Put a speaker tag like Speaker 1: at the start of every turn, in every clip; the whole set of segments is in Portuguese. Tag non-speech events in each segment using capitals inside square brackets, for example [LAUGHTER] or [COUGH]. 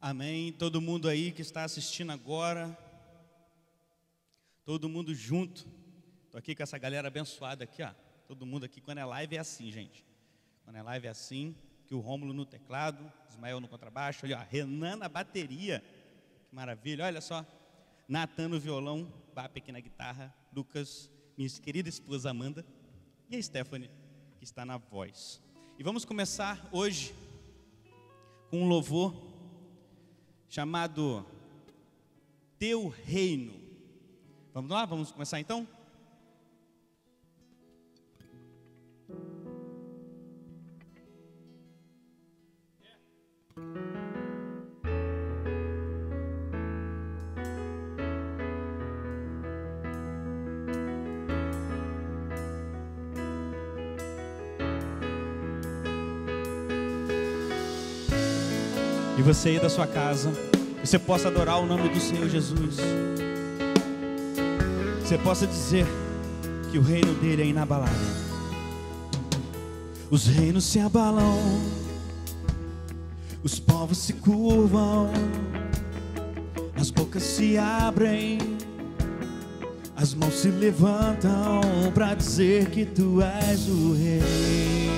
Speaker 1: Amém. Todo mundo aí que está assistindo agora, todo mundo junto. Estou aqui com essa galera abençoada aqui, ó. Todo mundo aqui, quando é live é assim, gente. Quando é live é assim, que o Rômulo no teclado, Ismael no contrabaixo, olha, ó, Renan na bateria. Que maravilha, olha só. Natan no violão, Bap aqui na guitarra, Lucas, minha querida esposa Amanda e a Stephanie, que está na voz. E vamos começar hoje com um louvor chamado Teu Reino. Vamos lá? Vamos começar então? Você aí da sua casa, você possa adorar o nome do Senhor Jesus. Você possa dizer que o reino dele é inabalável. Os reinos se abalam, os povos se curvam, as bocas se abrem, as mãos se levantam para dizer que tu és o rei.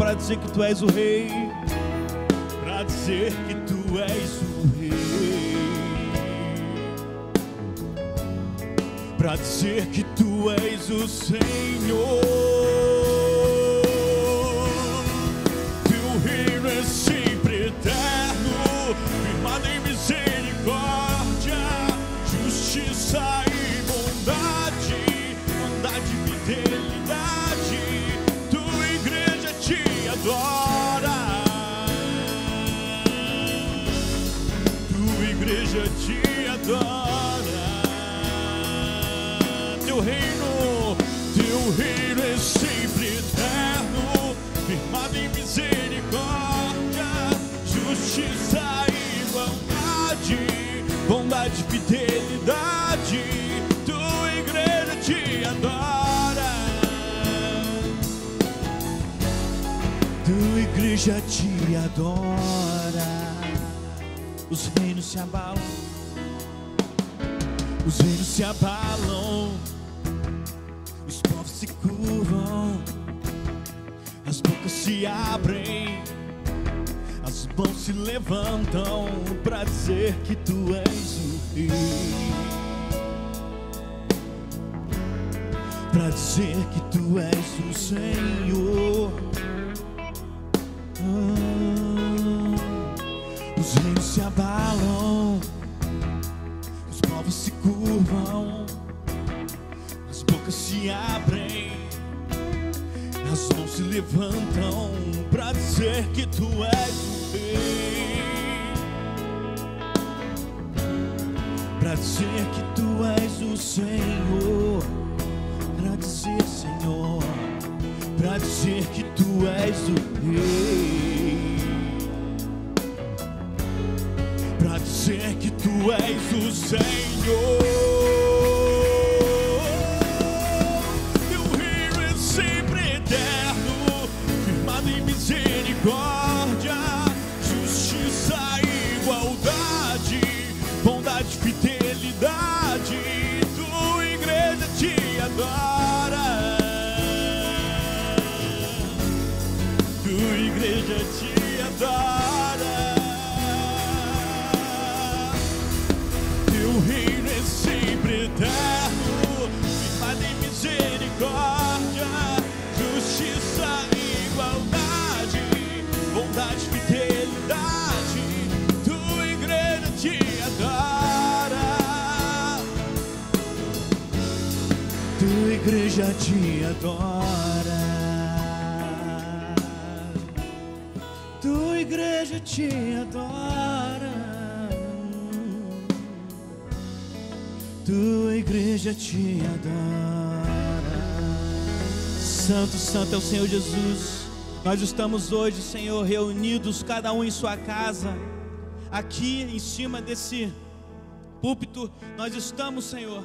Speaker 1: para dizer que tu és o rei, para dizer que tu és o rei. para dizer que tu és o Senhor. Teu reino é sempre eterno, firmado em misericórdia, justiça e adora. Tua igreja te adora. Teu reino, teu reino é sempre eterno, firmado em misericórdia, justiça e bondade, bondade fidelidade. Igreja te adora. Os reinos se abalam. Os reinos se abalam, os povos se curvam, as bocas se abrem, as mãos se levantam para dizer que tu és o rei. Para dizer que tu és o Senhor. Os reinos se abalam os povos se curvam, as bocas se abrem, as mãos se levantam para dizer que tu és o rei. Para dizer que tu és o Senhor, para dizer, Senhor, para dizer que tu és o rei és o Senhor. Teu reino é sempre eterno, firmado em misericórdia, justiça igualdade, bondade e fidelidade. Tua igreja te adora. Tua igreja te adora. Igreja te adora. Tua igreja te adora. Tua igreja te adora. Santo, santo é o Senhor Jesus. Nós estamos hoje, Senhor, reunidos, cada um em sua casa, aqui em cima desse púlpito, nós estamos, Senhor,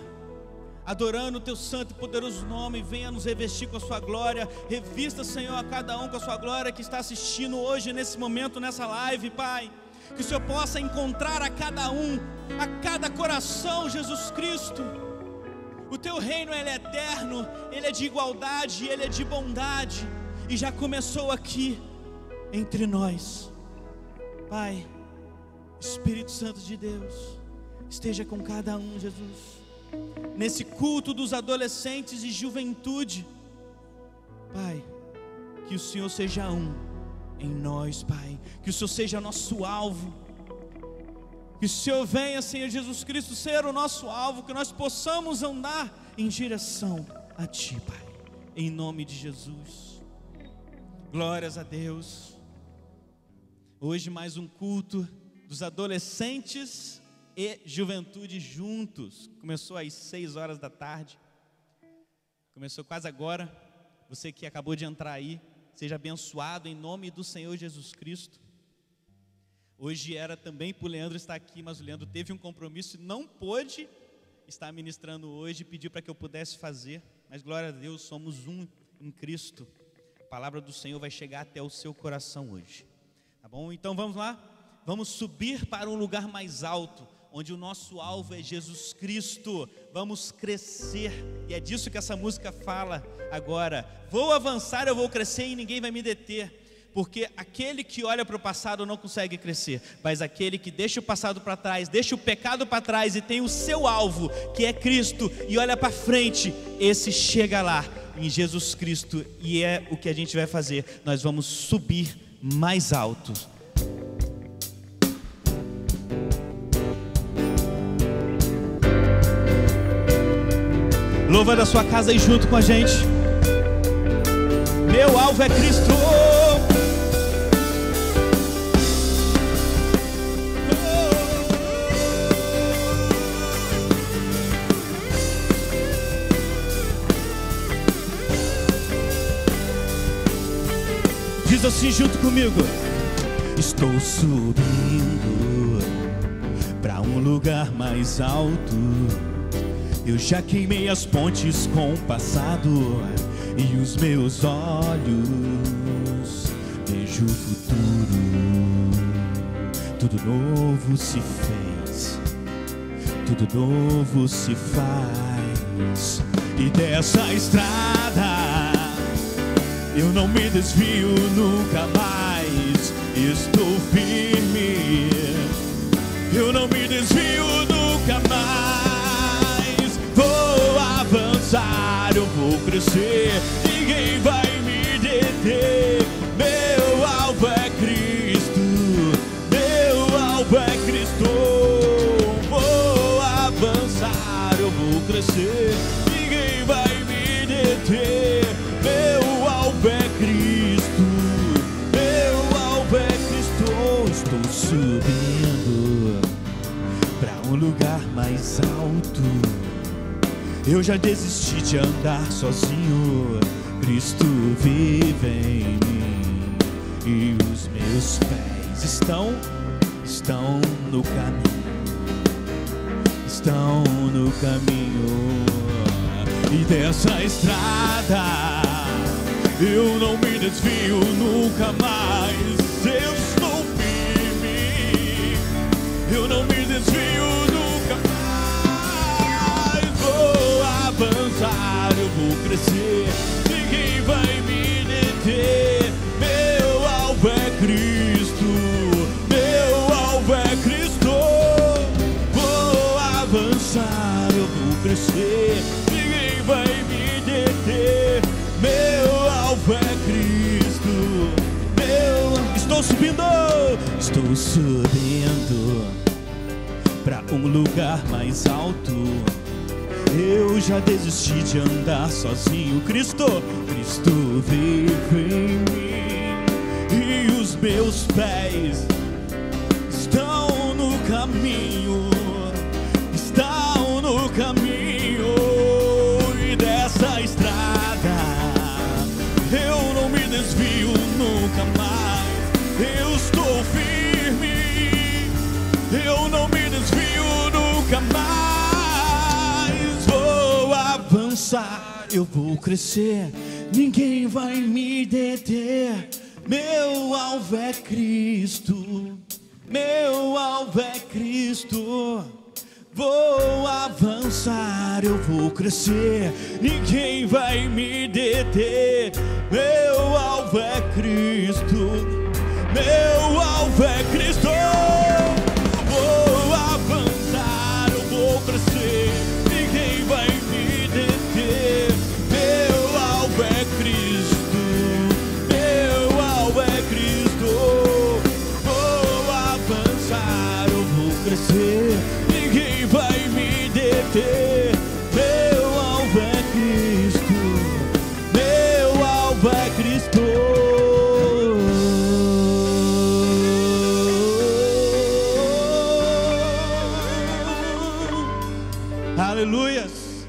Speaker 1: adorando o teu santo e poderoso nome. Venha nos revestir com a sua glória. Revista, Senhor, a cada um com a sua glória que está assistindo hoje, nesse momento, nessa live, Pai. Que o Senhor possa encontrar a cada um, a cada coração, Jesus Cristo. O teu reino ele é eterno, ele é de igualdade, ele é de bondade e já começou aqui entre nós. Pai, Espírito Santo de Deus, esteja com cada um, Jesus. Nesse culto dos adolescentes e juventude, Pai, que o Senhor seja um em nós, Pai, que o Senhor seja nosso alvo. Que o Senhor venha, Senhor Jesus Cristo, ser o nosso alvo, que nós possamos andar em direção a Ti, Pai, em nome de Jesus. Glórias a Deus. Hoje mais um culto dos adolescentes e juventude juntos. Começou às seis horas da tarde. Começou quase agora. Você que acabou de entrar aí, seja abençoado em nome do Senhor Jesus Cristo. Hoje era também para o Leandro estar aqui, mas o Leandro teve um compromisso e não pôde estar ministrando hoje, pediu para que eu pudesse fazer. Mas glória a Deus, somos um em Cristo palavra do Senhor vai chegar até o seu coração hoje. Tá bom? Então vamos lá? Vamos subir para um lugar mais alto, onde o nosso alvo é Jesus Cristo. Vamos crescer. E é disso que essa música fala agora. Vou avançar, eu vou crescer e ninguém vai me deter. Porque aquele que olha para o passado não consegue crescer, mas aquele que deixa o passado para trás, deixa o pecado para trás e tem o seu alvo, que é Cristo, e olha para frente, esse chega lá em Jesus Cristo, e é o que a gente vai fazer. Nós vamos subir mais alto. Louva da sua casa aí junto com a gente. Meu alvo é Cristo. assim junto comigo. Estou subindo para um lugar mais alto. Eu já queimei as pontes com o passado e os meus olhos vejo o futuro. Tudo novo se fez, tudo novo se faz. E dessa estrada eu não me desvio nunca mais. Estou firme. Eu não me crescer. Ninguém vai me deter. Meu alvo é Cristo. Meu alvo é Cristo. Vou avançar, eu vou crescer. Eu já desisti de andar sozinho. Cristo vive em mim e os meus pés estão estão no caminho. Estão no caminho e dessa estrada eu não me desvio nunca mais. Eu eu não me desvio vou crescer, ninguém vai me deter. Meu alvo é Cristo, meu alvo é Cristo. Vou avançar, eu vou crescer, ninguém vai me deter. Meu alvo é Cristo, meu. Estou subindo, estou subindo para um lugar mais alto. Eu já desisti de andar sozinho. Cristo, Cristo vive em mim e os meus pés vou crescer, ninguém vai me deter. Meu alvo é Cristo, meu alvo é Cristo. Vou avançar, eu vou crescer, ninguém vai me deter. Meu alvo é Cristo, meu alvo é Cristo. Meu alvo é Cristo, meu alvo é Cristo. Aleluias.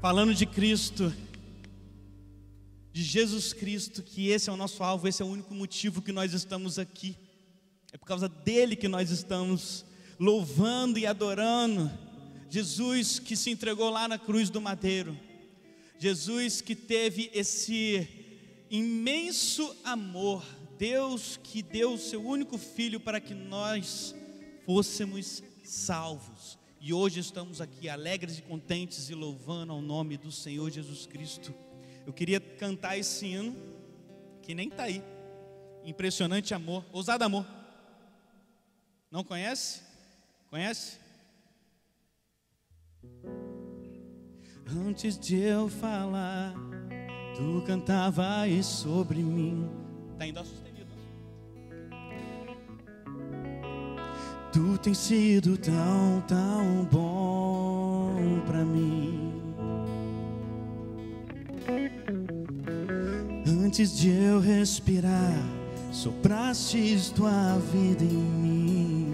Speaker 1: Falando de Cristo, de Jesus Cristo, que esse é o nosso alvo, esse é o único motivo que nós estamos aqui. É por causa dele que nós estamos louvando e adorando. Jesus que se entregou lá na cruz do madeiro. Jesus que teve esse imenso amor. Deus que deu o seu único filho para que nós fôssemos salvos. E hoje estamos aqui alegres e contentes e louvando ao nome do Senhor Jesus Cristo. Eu queria cantar esse hino que nem está aí. Impressionante amor, ousado amor. Não conhece? Conhece? Antes de eu falar, tu cantavas sobre mim. Está em dó sustenido. Tu tens sido tão, tão bom pra mim. Antes de eu respirar, soprastes tua vida em mim.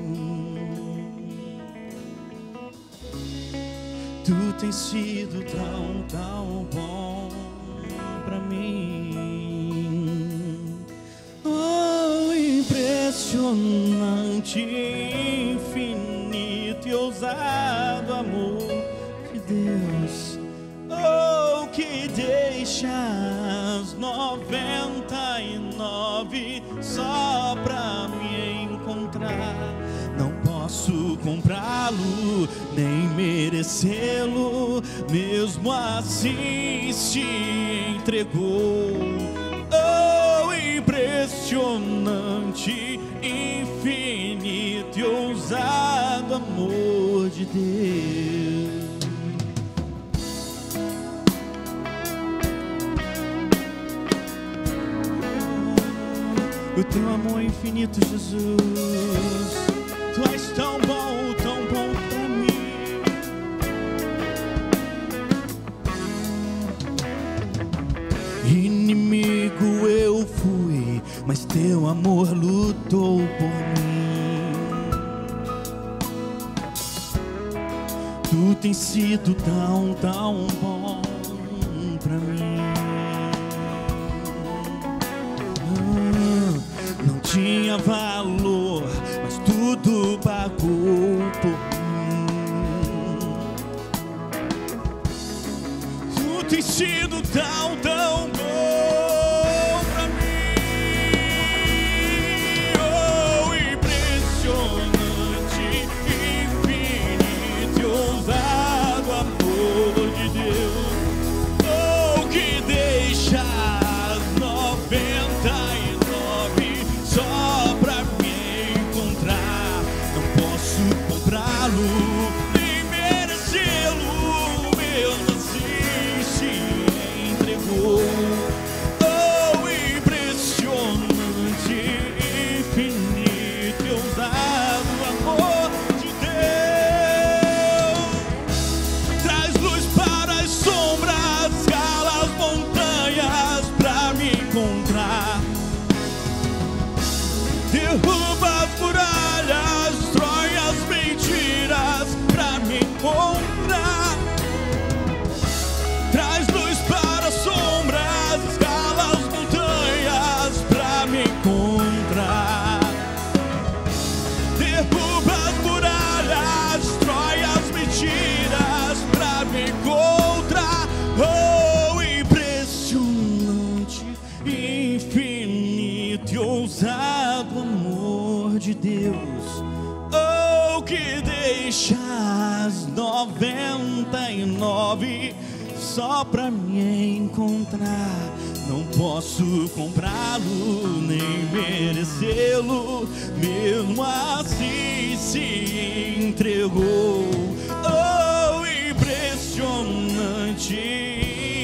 Speaker 1: Tu tens sido tão, tão bom pra mim. Oh, impressionante, infinito e ousado amor de Deus. Oh, que deixas noventa e nove só pra me encontrar. Não posso comprá-lo, nem merecê-lo, mesmo assim se entregou. Oh, impressionante, infinito e ousado amor de Deus. O teu amor infinito, Jesus. Tu és tão bom teu amor lutou por mim. Tu tens sido tão, tão bom pra mim. Ah, Não tinha valor, mas tudo pagou por mim. Tu tens sido tão, só pra me encontrar. Não posso comprá-lo nem merecê-lo, mesmo assim se entregou. Oh, impressionante,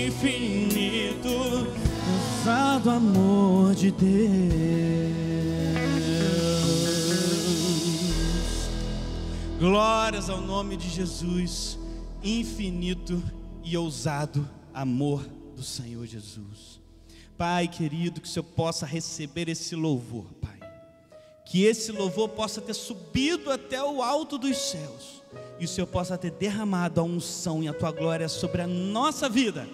Speaker 1: infinito, ousado amor de Deus. Glórias ao nome de Jesus, infinito e ousado amor do Senhor Jesus. Pai querido, que o Senhor possa receber esse louvor, Pai. Que esse louvor possa ter subido até o alto dos céus. E o Senhor possa ter derramado a unção e a tua glória sobre a nossa vida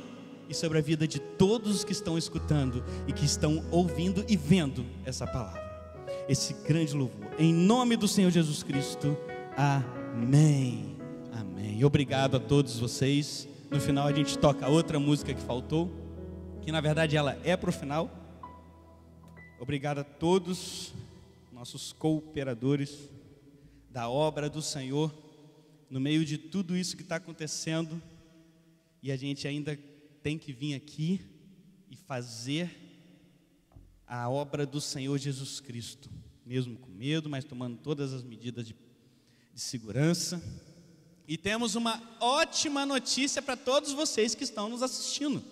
Speaker 1: e sobre a vida de todos os que estão escutando e que estão ouvindo e vendo essa palavra. Esse grande louvor. Em nome do Senhor Jesus Cristo. Amém. Amém. Obrigado a todos vocês. No final a gente toca outra música que faltou, que na verdade ela é para o final. Obrigado a todos, nossos cooperadores da obra do Senhor, no meio de tudo isso que está acontecendo, e a gente ainda tem que vir aqui e fazer a obra do Senhor Jesus Cristo, mesmo com medo, mas tomando todas as medidas de, de segurança. E temos uma ótima notícia para todos vocês que estão nos assistindo.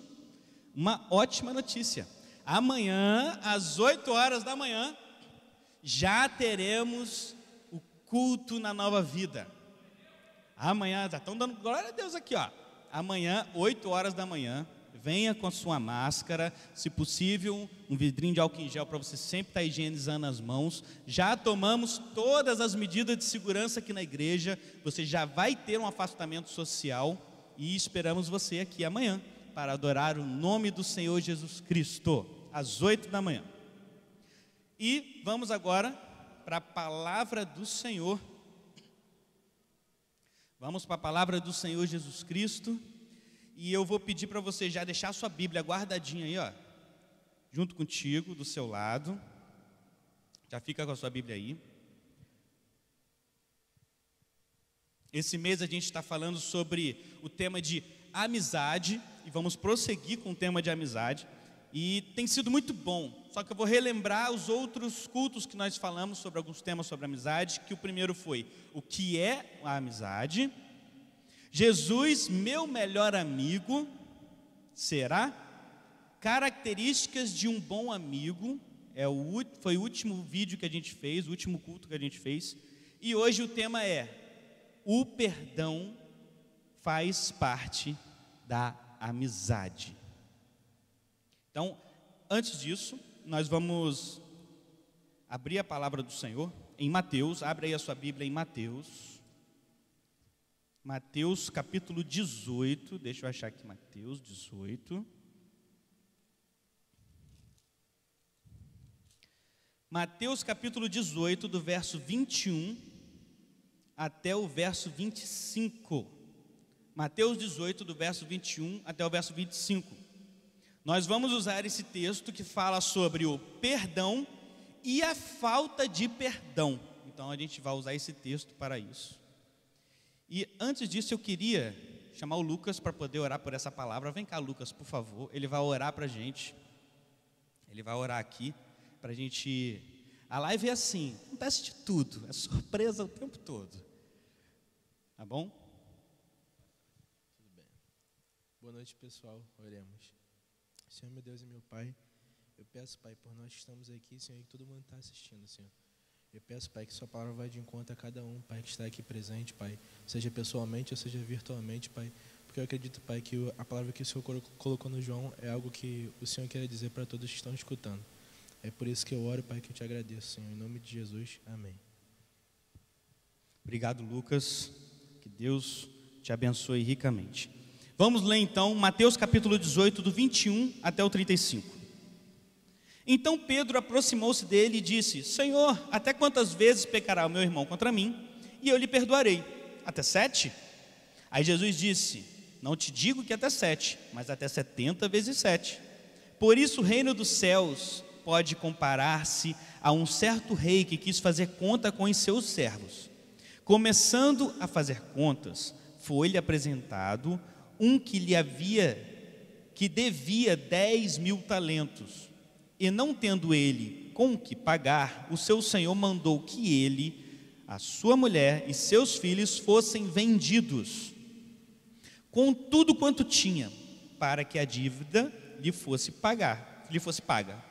Speaker 1: Uma ótima notícia. Amanhã, às 8 horas da manhã, já teremos o culto na nova vida. Amanhã, já estão dando glória a Deus aqui, ó. Amanhã, 8 horas da manhã, venha com a sua máscara, se possível, um vidrinho de álcool em gel para você sempre estar higienizando as mãos. Já tomamos todas as medidas de segurança aqui na igreja, você já vai ter um afastamento social e esperamos você aqui amanhã para adorar o nome do Senhor Jesus Cristo, às 8 da manhã. E vamos agora para a palavra do Senhor. Vamos para a palavra do Senhor Jesus Cristo. E eu vou pedir para você já deixar a sua Bíblia guardadinha aí, ó, junto contigo, do seu lado. Já fica com a sua Bíblia aí. Esse mês a gente está falando sobre o tema de amizade e vamos prosseguir com o tema de amizade. E tem sido muito bom. Só que eu vou relembrar os outros cultos que nós falamos sobre alguns temas sobre amizade, que o primeiro foi o que é a amizade. Jesus, meu melhor amigo, será? Características de um bom amigo, é o, foi o último vídeo que a gente fez, o último culto que a gente fez. E hoje o tema é: o perdão faz parte da amizade. Então, antes disso, nós vamos abrir a palavra do Senhor em Mateus, abre aí a sua Bíblia em Mateus. Mateus capítulo 18, deixa eu achar aqui Mateus 18. Mateus capítulo 18, do verso 21 até o verso 25. Mateus 18, do verso 21 até o verso 25. Nós vamos usar esse texto que fala sobre o perdão e a falta de perdão. Então a gente vai usar esse texto para isso. E antes disso eu queria chamar o Lucas para poder orar por essa palavra. Vem cá, Lucas, por favor. Ele vai orar para a gente. Ele vai orar aqui para a gente. A live é assim, acontece de tudo, é surpresa o tempo todo. Tá bom?
Speaker 2: Tudo bem. Boa noite, pessoal. Oremos. Senhor, meu Deus e meu Pai, eu peço, Pai, por nós que estamos aqui, Senhor, e todo mundo está assistindo, Senhor. Eu peço, Pai, que Sua palavra vá de encontro a cada um, Pai, que está aqui presente, Pai, seja pessoalmente ou seja virtualmente, Pai, porque eu acredito, Pai, que a palavra que o Senhor colocou no João é algo que o Senhor quer dizer para todos que estão escutando. É por isso que eu oro, Pai, que eu te agradeço, Senhor. Em nome de Jesus, amém.
Speaker 1: Obrigado, Lucas. Que Deus te abençoe ricamente. Vamos ler então Mateus capítulo 18, do 21 até o 35. Então Pedro aproximou-se dele e disse: Senhor, até quantas vezes pecará o meu irmão contra mim? E eu lhe perdoarei. Até sete? Aí Jesus disse: Não te digo que até sete, mas até setenta vezes sete. Por isso o reino dos céus pode comparar-se a um certo rei que quis fazer conta com os seus servos. Começando a fazer contas, foi-lhe apresentado um que lhe havia, que devia dez mil talentos. E não tendo ele com que pagar, o seu senhor mandou que ele, a sua mulher e seus filhos fossem vendidos, com tudo quanto tinha, para que a dívida lhe fosse pagar, lhe fosse paga.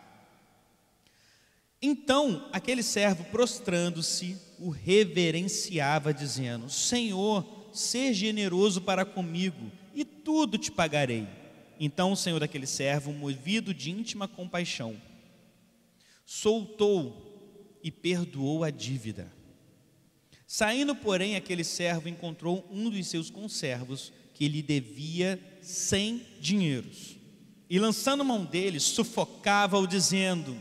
Speaker 1: Então aquele servo, prostrando-se, o reverenciava, dizendo: Senhor, ser generoso para comigo, e tudo te pagarei. Então o senhor daquele servo, movido de íntima compaixão, soltou e perdoou a dívida. Saindo, porém, aquele servo encontrou um dos seus conservos que lhe devia cem dinheiros. E lançando mão dele, sufocava-o, dizendo: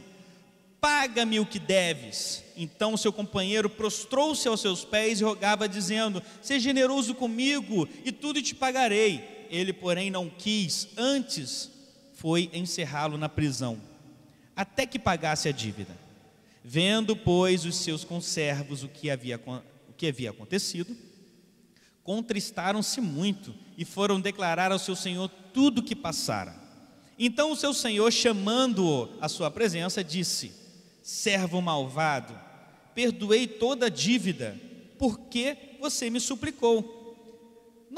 Speaker 1: Paga-me o que deves. Então seu companheiro prostrou-se aos seus pés e rogava, dizendo: Seja generoso comigo e tudo te pagarei. Ele, porém, não quis, antes foi encerrá-lo na prisão, até que pagasse a dívida. Vendo, pois, os seus conservos o que havia, o que havia acontecido, contristaram-se muito e foram declarar ao seu senhor tudo o que passara. Então o seu senhor, chamando-o à sua presença, disse: servo malvado, perdoei toda a dívida, porque você me suplicou.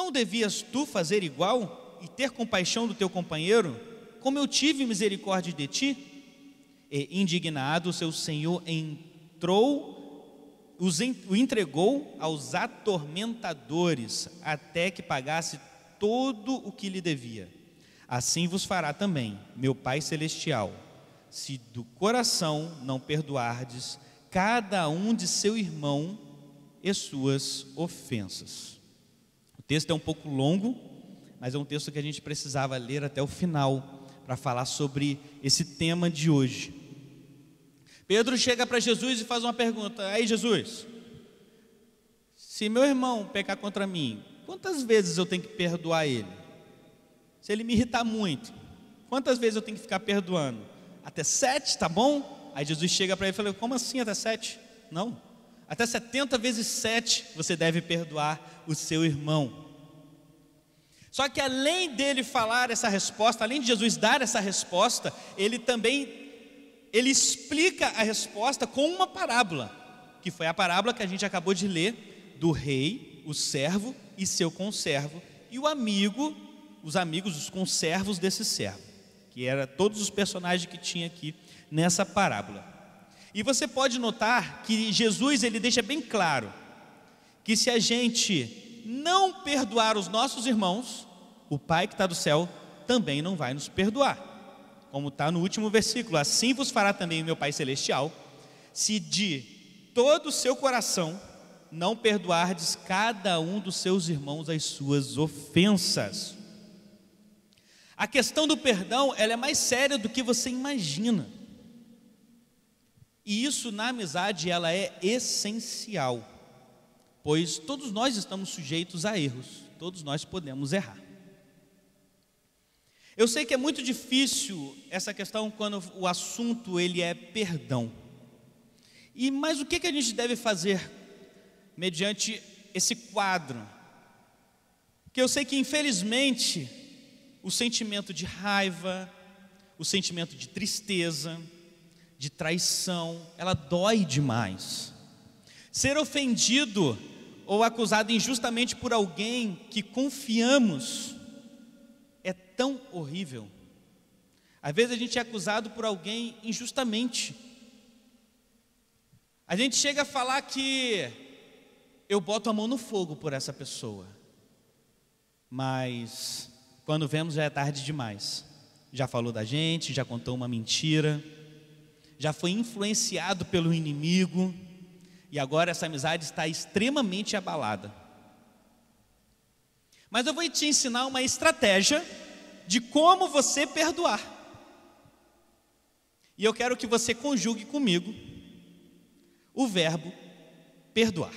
Speaker 1: Não devias tu fazer igual e ter compaixão do teu companheiro, como eu tive misericórdia de ti? E indignado, seu senhor entrou, o entregou aos atormentadores, até que pagasse todo o que lhe devia. Assim vos fará também, meu Pai Celestial se do coração não perdoardes cada um de seu irmão e suas ofensas. Texto é um pouco longo, mas é um texto que a gente precisava ler até o final para falar sobre esse tema de hoje. Pedro chega para Jesus e faz uma pergunta: Aí, Jesus, se meu irmão pecar contra mim, quantas vezes eu tenho que perdoar ele? Se ele me irritar muito, quantas vezes eu tenho que ficar perdoando? até sete, tá bom? Aí Jesus chega para ele e fala: Como assim até sete? Não, até setenta vezes sete você deve perdoar o seu irmão. Só que além dele falar essa resposta, além de Jesus dar essa resposta, ele também ele explica a resposta com uma parábola, que foi a parábola que a gente acabou de ler do rei, o servo e seu conservo e o amigo, os amigos, os conservos desse servo que era todos os personagens que tinha aqui nessa parábola. E você pode notar que Jesus ele deixa bem claro que se a gente não perdoar os nossos irmãos, o Pai que está do céu também não vai nos perdoar. Como está no último versículo, assim vos fará também o meu Pai Celestial, se de todo o seu coração não perdoardes cada um dos seus irmãos as suas ofensas. A questão do perdão, ela é mais séria do que você imagina. E isso na amizade ela é essencial, pois todos nós estamos sujeitos a erros, todos nós podemos errar. Eu sei que é muito difícil essa questão quando o assunto ele é perdão. E mas o que que a gente deve fazer mediante esse quadro? Que eu sei que infelizmente o sentimento de raiva, o sentimento de tristeza, de traição, ela dói demais. Ser ofendido ou acusado injustamente por alguém que confiamos é tão horrível. Às vezes a gente é acusado por alguém injustamente. A gente chega a falar que eu boto a mão no fogo por essa pessoa, mas quando vemos já é tarde demais. Já falou da gente, já contou uma mentira, já foi influenciado pelo inimigo e agora essa amizade está extremamente abalada. Mas eu vou te ensinar uma estratégia de como você perdoar. E eu quero que você conjugue comigo o verbo perdoar.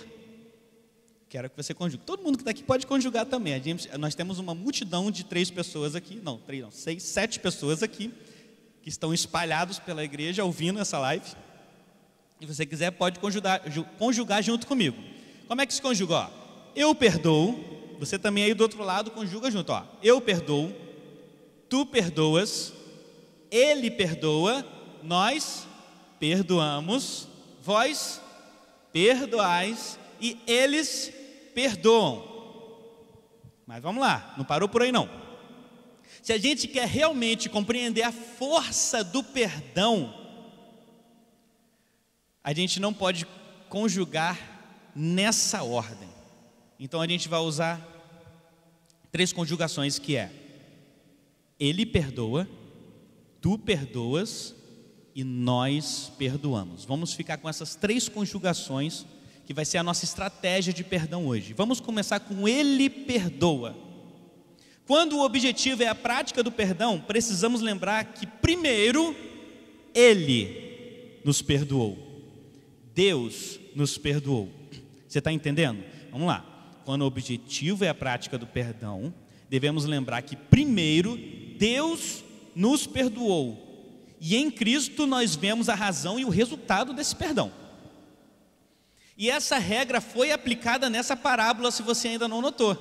Speaker 1: Quero que você conjugue. Todo mundo que está aqui pode conjugar também. Gente, nós temos uma multidão de três pessoas aqui, não, três não, seis, sete pessoas aqui, que estão espalhados pela igreja ouvindo essa live. Se você quiser, pode conjugar, conjugar junto comigo. Como é que se conjuga? Ó, eu perdoo, você também aí do outro lado conjuga junto. Ó, eu perdoo, tu perdoas, ele perdoa, nós perdoamos, vós perdoais e eles perdoam. Mas vamos lá, não parou por aí não. Se a gente quer realmente compreender a força do perdão, a gente não pode conjugar nessa ordem. Então a gente vai usar três conjugações que é: ele perdoa, tu perdoas e nós perdoamos. Vamos ficar com essas três conjugações que vai ser a nossa estratégia de perdão hoje. Vamos começar com Ele perdoa. Quando o objetivo é a prática do perdão, precisamos lembrar que, primeiro, Ele nos perdoou. Deus nos perdoou. Você está entendendo? Vamos lá. Quando o objetivo é a prática do perdão, devemos lembrar que, primeiro, Deus nos perdoou. E em Cristo nós vemos a razão e o resultado desse perdão. E essa regra foi aplicada nessa parábola, se você ainda não notou.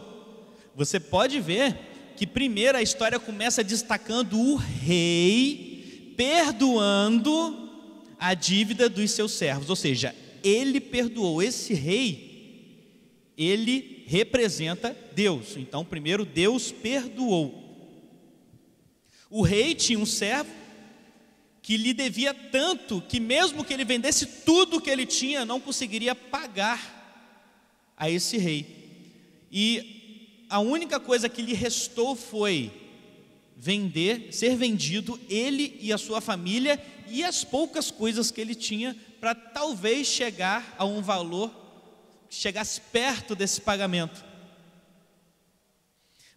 Speaker 1: Você pode ver que primeiro a história começa destacando o rei perdoando a dívida dos seus servos, ou seja, ele perdoou esse rei, ele representa Deus. Então, primeiro Deus perdoou. O rei tinha um servo que lhe devia tanto que, mesmo que ele vendesse tudo que ele tinha, não conseguiria pagar a esse rei. E a única coisa que lhe restou foi vender, ser vendido, ele e a sua família e as poucas coisas que ele tinha, para talvez chegar a um valor que chegasse perto desse pagamento.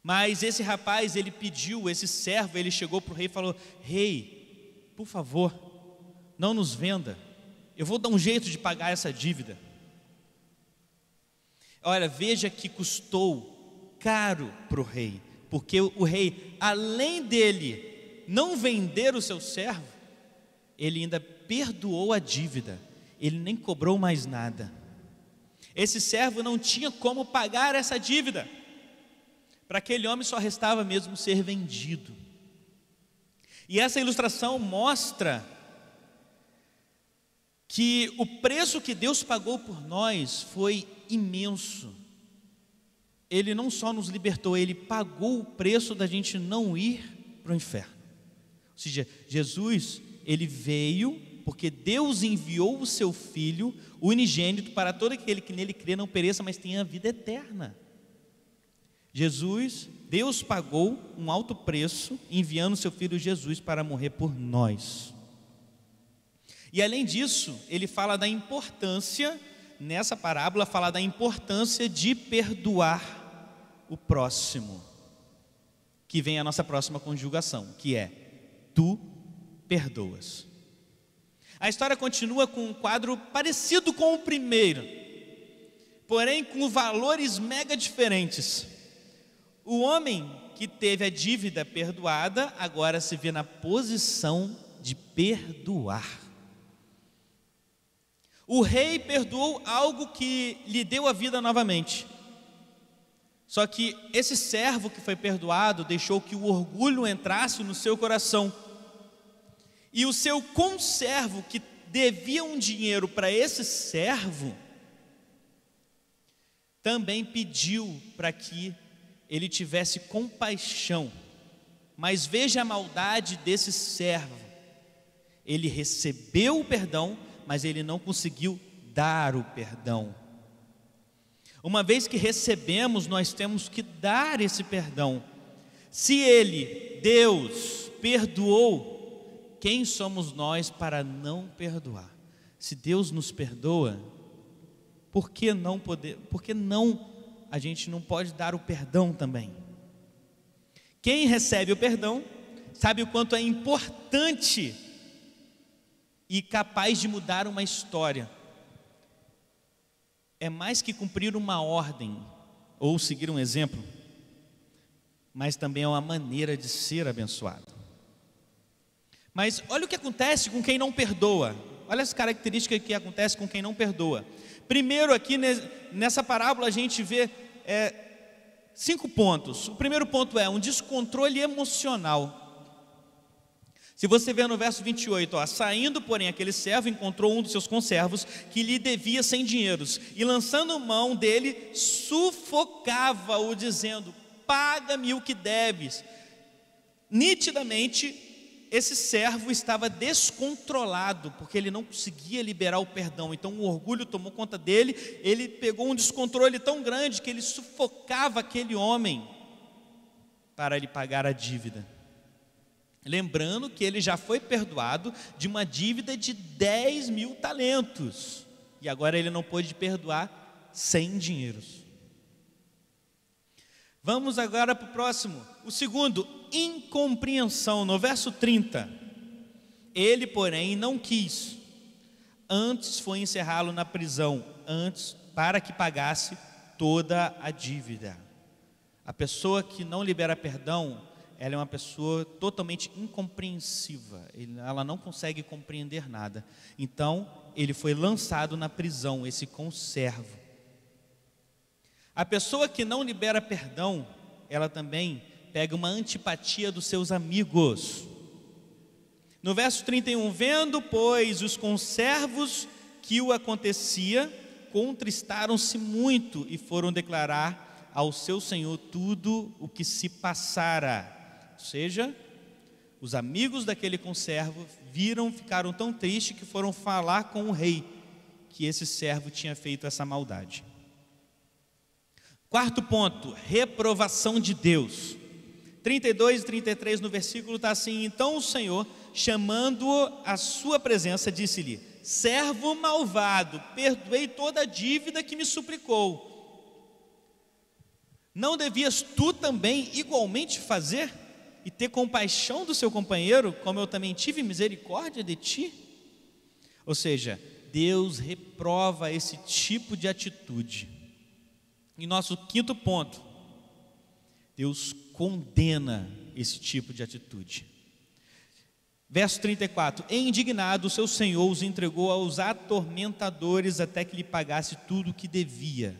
Speaker 1: Mas esse rapaz, ele pediu, esse servo, ele chegou para o rei e falou: Rei, por favor, não nos venda. Eu vou dar um jeito de pagar essa dívida. Olha, veja que custou caro para o rei, porque o rei, além dele não vender o seu servo, ele ainda perdoou a dívida, ele nem cobrou mais nada. Esse servo não tinha como pagar essa dívida. Para aquele homem só restava mesmo ser vendido. E essa ilustração mostra que o preço que Deus pagou por nós foi imenso. Ele não só nos libertou, ele pagou o preço da gente não ir para o inferno. Ou seja, Jesus, ele veio porque Deus enviou o seu filho, o unigênito, para todo aquele que nele crê não pereça, mas tenha vida eterna. Jesus Deus pagou um alto preço enviando seu filho Jesus para morrer por nós. E além disso, ele fala da importância, nessa parábola, fala da importância de perdoar o próximo, que vem a nossa próxima conjugação, que é tu perdoas. A história continua com um quadro parecido com o primeiro, porém com valores mega diferentes. O homem que teve a dívida perdoada agora se vê na posição de perdoar. O rei perdoou algo que lhe deu a vida novamente. Só que esse servo que foi perdoado deixou que o orgulho entrasse no seu coração. E o seu conservo, que devia um dinheiro para esse servo, também pediu para que ele tivesse compaixão. Mas veja a maldade desse servo. Ele recebeu o perdão, mas ele não conseguiu dar o perdão. Uma vez que recebemos, nós temos que dar esse perdão. Se ele, Deus, perdoou, Quem somos nós para não perdoar? Se Deus nos perdoa, por que não poder, por que não a gente não pode dar o perdão também? Quem recebe o perdão sabe o quanto é importante e capaz de mudar uma história. É mais que cumprir uma ordem ou seguir um exemplo, mas também é uma maneira de ser abençoado. Mas olha o que acontece com quem não perdoa. Olha as características que acontecem com quem não perdoa. Primeiro, aqui nessa parábola, a gente vê é, cinco pontos. O primeiro ponto é um descontrole emocional. Se você ver no verso 28, ó, saindo, porém, aquele servo encontrou um dos seus conservos que lhe devia cem dinheiros, e lançando mão dele, sufocava-o, dizendo: Paga-me o que deves. Nitidamente, esse servo estava descontrolado, porque ele não conseguia liberar o perdão, então o orgulho tomou conta dele, ele pegou um descontrole tão grande que ele sufocava aquele homem para lhe pagar a dívida. Lembrando que ele já foi perdoado de uma dívida de 10 mil talentos. E agora ele não pôde perdoar 100 dinheiros. Vamos agora para o próximo. O segundo, incompreensão. No verso 30. Ele, porém, não quis. Antes foi encerrá-lo na prisão, antes para que pagasse toda a dívida. A pessoa que não libera perdão, ela é uma pessoa totalmente incompreensiva, ela não consegue compreender nada. Então, ele foi lançado na prisão, esse conservo. A pessoa que não libera perdão, ela também pega uma antipatia dos seus amigos. No verso 31, vendo, pois, os conservos que o acontecia, contristaram-se muito e foram declarar ao seu senhor tudo o que se passara. Ou seja, os amigos daquele conservo viram, ficaram tão tristes que foram falar com o rei que esse servo tinha feito essa maldade. Quarto ponto, reprovação de Deus. 32 e 33 no versículo está assim: Então o Senhor, chamando-o à sua presença, disse-lhe: Servo malvado, perdoei toda a dívida que me suplicou. Não devias tu também igualmente fazer? E ter compaixão do seu companheiro, como eu também tive misericórdia de ti? Ou seja, Deus reprova esse tipo de atitude. E nosso quinto ponto, Deus condena esse tipo de atitude. Verso 34: E indignado, seu senhor os entregou aos atormentadores até que lhe pagasse tudo o que devia.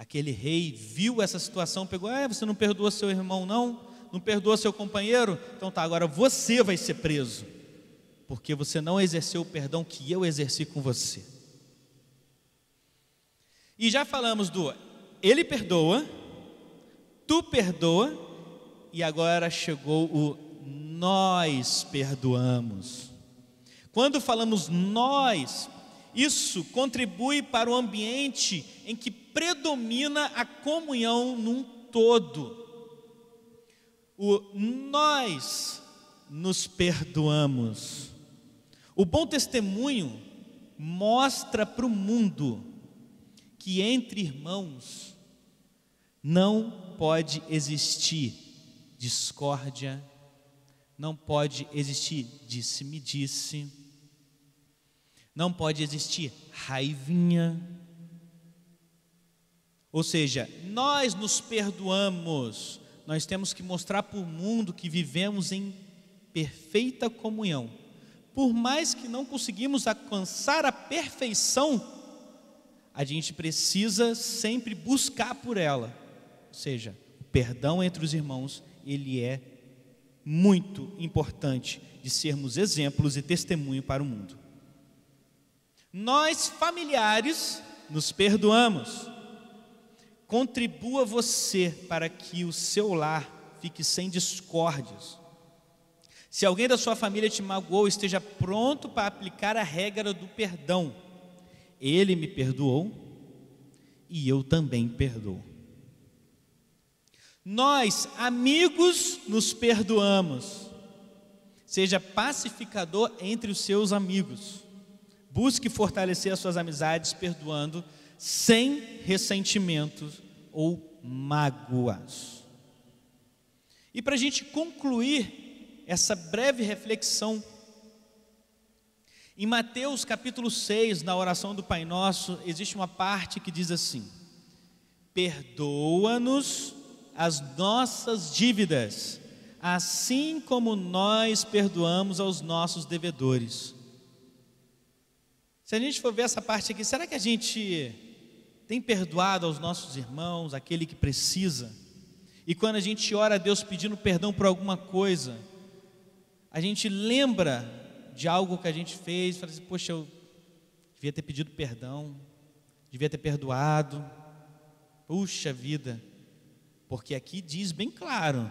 Speaker 1: Aquele rei viu essa situação, pegou, ah, você não perdoa seu irmão, não? Não perdoa seu companheiro? Então tá, agora você vai ser preso, porque você não exerceu o perdão que eu exerci com você. E já falamos do ele perdoa, tu perdoa, e agora chegou o nós perdoamos. Quando falamos nós, isso contribui para o ambiente em que predomina a comunhão num todo. O nós nos perdoamos. O bom testemunho mostra para o mundo que entre irmãos não pode existir discórdia, não pode existir disse-me-disse, não pode existir raivinha, ou seja, nós nos perdoamos, nós temos que mostrar para o mundo que vivemos em perfeita comunhão. Por mais que não conseguimos alcançar a perfeição, a gente precisa sempre buscar por ela. Ou seja, o perdão entre os irmãos, ele é muito importante de sermos exemplos e testemunho para o mundo. Nós familiares nos perdoamos. Contribua você para que o seu lar fique sem discórdias. Se alguém da sua família te magoou, esteja pronto para aplicar a regra do perdão. Ele me perdoou e eu também perdoo. Nós, amigos, nos perdoamos. Seja pacificador entre os seus amigos. Busque fortalecer as suas amizades perdoando sem ressentimentos ou mágoas. E para a gente concluir essa breve reflexão, em Mateus capítulo 6, na oração do Pai Nosso, existe uma parte que diz assim: Perdoa-nos as nossas dívidas, assim como nós perdoamos aos nossos devedores. Se a gente for ver essa parte aqui, será que a gente tem perdoado aos nossos irmãos, aquele que precisa? E quando a gente ora a Deus pedindo perdão por alguma coisa, a gente lembra de algo que a gente fez, fala assim, poxa, eu devia ter pedido perdão, devia ter perdoado. Puxa vida, porque aqui diz bem claro: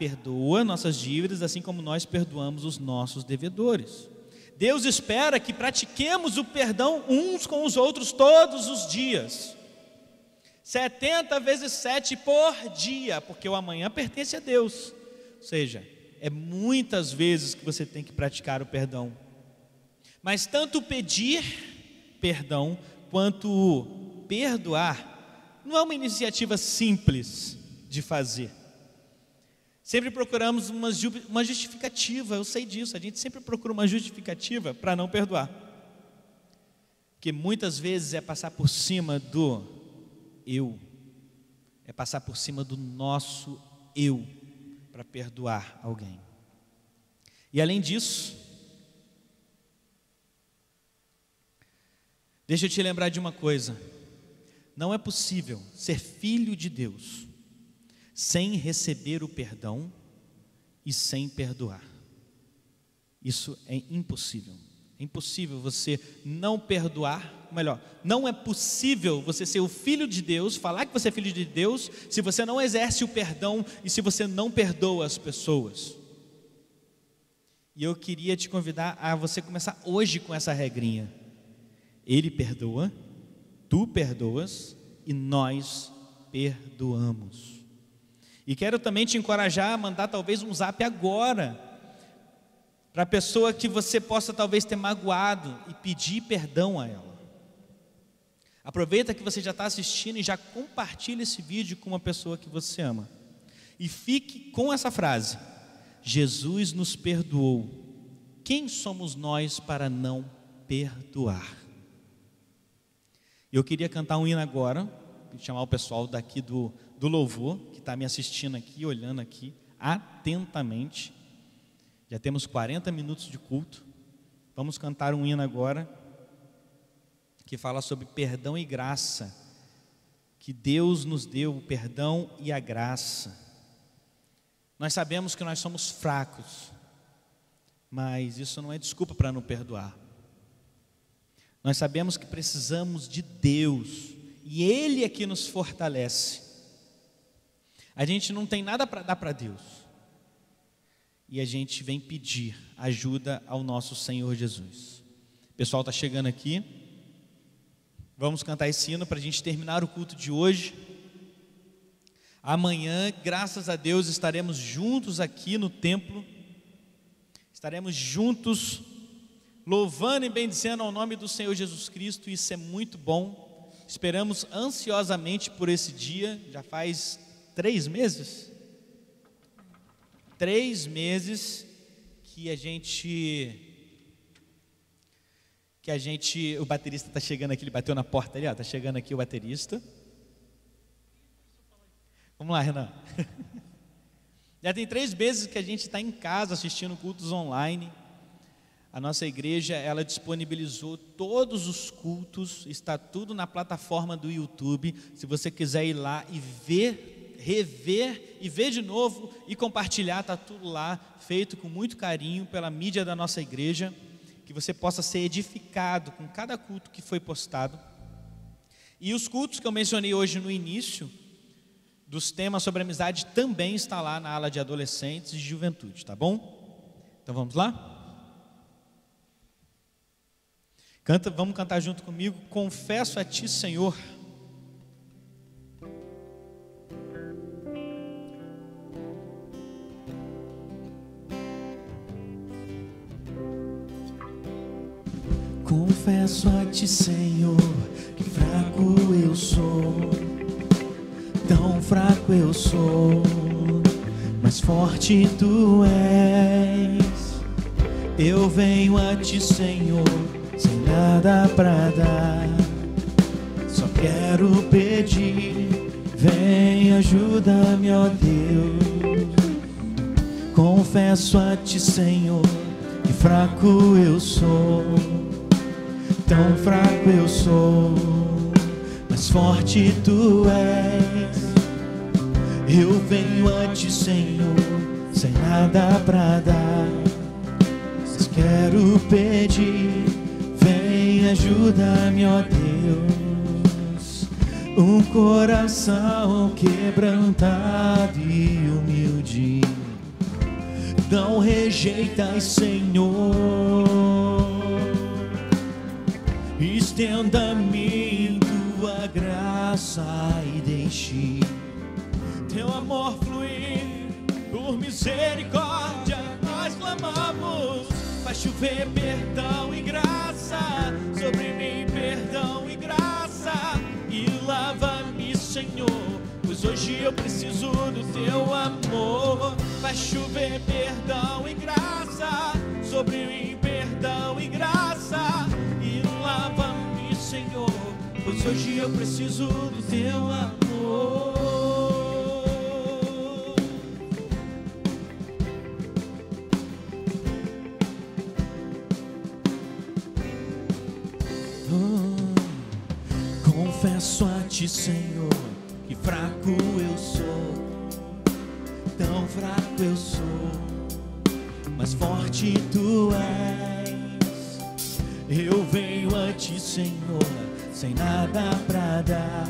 Speaker 1: perdoa nossas dívidas, assim como nós perdoamos os nossos devedores. Deus espera que pratiquemos o perdão uns com os outros todos os dias. 70 vezes 7 por dia, porque o amanhã pertence a Deus. Ou seja, é muitas vezes que você tem que praticar o perdão. Mas tanto pedir perdão quanto perdoar não é uma iniciativa simples de fazer. Sempre procuramos uma, justificativa, eu sei disso, a gente sempre procura uma justificativa para não perdoar. Que muitas vezes é passar por cima do eu, é passar por cima do nosso eu para perdoar alguém. E além disso, deixa eu te lembrar de uma coisa: não é possível ser filho de Deus sem receber o perdão e sem perdoar. Isso é impossível. É impossível você não perdoar, melhor, não é possível você ser o filho de Deus, falar que você é filho de Deus, se você não exerce o perdão e se você não perdoa as pessoas. E eu queria te convidar a você começar hoje com essa regrinha. Ele perdoa, tu perdoas e nós perdoamos. E quero também te encorajar a mandar talvez um zap agora, para a pessoa que você possa talvez ter magoado e pedir perdão a ela. Aproveita que você já está assistindo e já compartilha esse vídeo com uma pessoa que você ama. E fique com essa frase: Jesus nos perdoou. Quem somos nós para não perdoar? Eu queria cantar um hino agora, chamar o pessoal daqui do, do louvor, está me assistindo aqui, olhando aqui, atentamente. Já temos 40 minutos de culto. Vamos cantar um hino agora, que fala sobre perdão e graça. Que Deus nos deu o perdão e a graça. Nós sabemos que nós somos fracos, mas isso não é desculpa para não perdoar. Nós sabemos que precisamos de Deus e Ele é que nos fortalece. A gente não tem nada para dar para Deus e a gente vem pedir ajuda ao nosso Senhor Jesus. O pessoal está chegando aqui. Vamos cantar esse hino para a gente terminar o culto de hoje. Amanhã, graças a Deus, estaremos juntos aqui no templo. Estaremos juntos louvando e bendizendo ao nome do Senhor Jesus Cristo, isso é muito bom. Esperamos ansiosamente por esse dia, já faz três meses? Três meses que a gente. Que a gente. O baterista está chegando aqui, ele bateu na porta ali, ó, está chegando aqui o baterista. Vamos lá, Renan. [LAUGHS] Já tem três meses que a gente está em casa assistindo cultos online a nossa igreja, ela disponibilizou todos os cultos, está tudo na plataforma do YouTube. Se você quiser ir lá e ver, rever e ver de novo e compartilhar, está tudo lá, feito com muito carinho pela mídia da nossa igreja, que você possa ser edificado com cada culto que foi postado. E os cultos que eu mencionei hoje no início, dos temas sobre amizade, também está lá na ala de adolescentes e juventude, tá bom? Então vamos lá? Canta, vamos cantar junto comigo. Confesso a ti, Senhor. Confesso a ti, Senhor, que fraco eu sou. Tão fraco eu sou, mas forte tu és. Eu venho a ti, Senhor, sem nada pra dar. Só quero pedir, vem ajuda-me, ó Deus. Confesso a ti, Senhor, que fraco eu sou. Tão fraco eu sou, mas forte tu és. Eu venho a ti, Senhor, sem nada pra dar. Só quero pedir, vem ajuda-me, ó Deus. Um coração quebrantado e humilde. Não rejeitas, Senhor. Estenda-me tua graça e deixe teu amor fluir. Por misericórdia nós clamamos. Vai chover perdão e graça sobre mim, perdão e graça. E lava-me, Senhor, pois hoje eu preciso do teu amor. Vai chover perdão e graça sobre mim, perdão e graça. Senhor, pois hoje eu preciso do teu amor. Oh, confesso a ti, Senhor, que fraco eu sou, tão fraco eu sou, mas forte tu és. Eu venho a ti, Senhor, sem nada pra dar,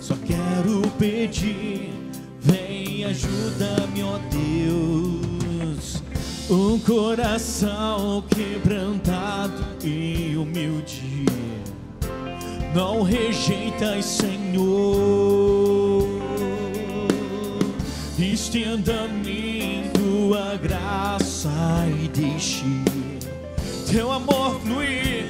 Speaker 1: só quero pedir, vem ajuda-me, ó Deus. Um coração quebrantado e humilde, não rejeitas, Senhor. Estenda-me tua graça e deixe teu amor fluir.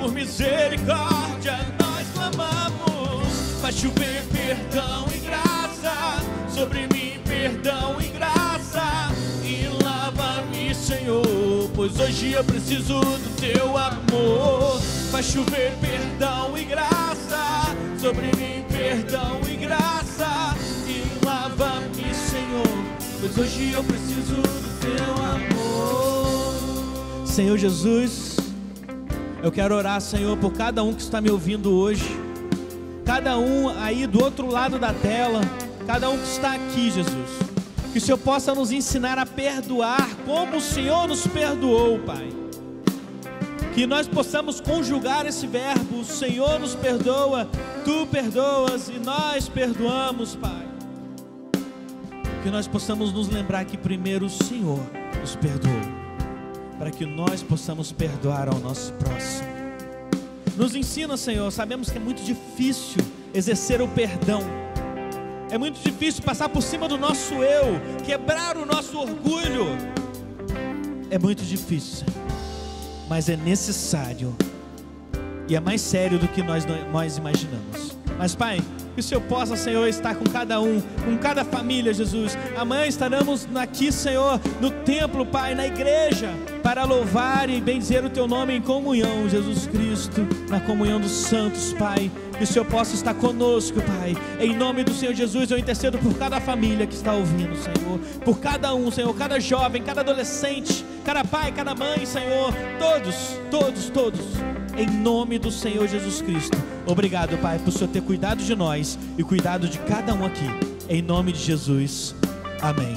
Speaker 1: Por misericórdia nós clamamos. Vai chover perdão e graça sobre mim, perdão e graça. E lava-me, Senhor, pois hoje eu preciso do teu amor. Vai chover perdão e graça sobre mim, perdão e graça. E lava-me, Senhor, pois hoje eu preciso do teu amor. Senhor Jesus, eu quero orar, Senhor, por cada um que está me ouvindo hoje, cada um aí do outro lado da tela, cada um que está aqui, Jesus. Que o Senhor possa nos ensinar a perdoar como o Senhor nos perdoou, Pai. Que nós possamos conjugar esse verbo: o Senhor nos perdoa, tu perdoas e nós perdoamos, Pai. Que nós possamos nos lembrar que primeiro o Senhor nos perdoou, para que nós possamos perdoar ao nosso próximo. Nos ensina, Senhor, sabemos que é muito difícil exercer o perdão. É muito difícil passar por cima do nosso eu, quebrar o nosso orgulho. É muito difícil, mas é necessário. E é mais sério do que nós, nós imaginamos. Mas, Pai, que o Senhor possa, Senhor, estar com cada um, com cada família, Jesus. Amanhã estaremos aqui, Senhor, no templo, Pai, na igreja, para louvar e bendizer o Teu nome em comunhão, Jesus Cristo, na comunhão dos santos, Pai. Que o Senhor possa estar conosco, Pai. Em nome do Senhor Jesus, eu intercedo por cada família que está ouvindo, Senhor. Por cada um, Senhor, cada jovem, cada adolescente, cada pai, cada mãe, Senhor. Todos, todos, todos. Em nome do Senhor Jesus Cristo. Obrigado, Pai, por o Senhor ter cuidado de nós e cuidado de cada um aqui. Em nome de Jesus. Amém.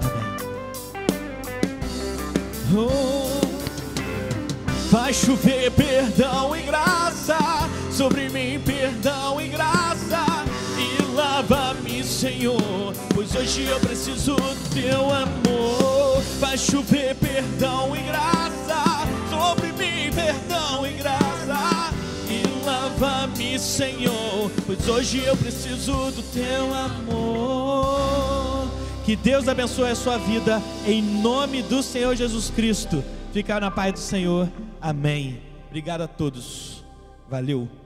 Speaker 1: Amém. Oh, vai chover perdão e graça sobre mim, perdão e graça. E lava-me, Senhor, pois hoje eu preciso do teu amor. Vai chover perdão e graça perdão e graça. E lava-me, Senhor, pois hoje eu preciso do teu amor. Que Deus abençoe a sua vida em nome do Senhor Jesus Cristo. Ficar na paz do Senhor. Amém. Obrigado a todos. Valeu.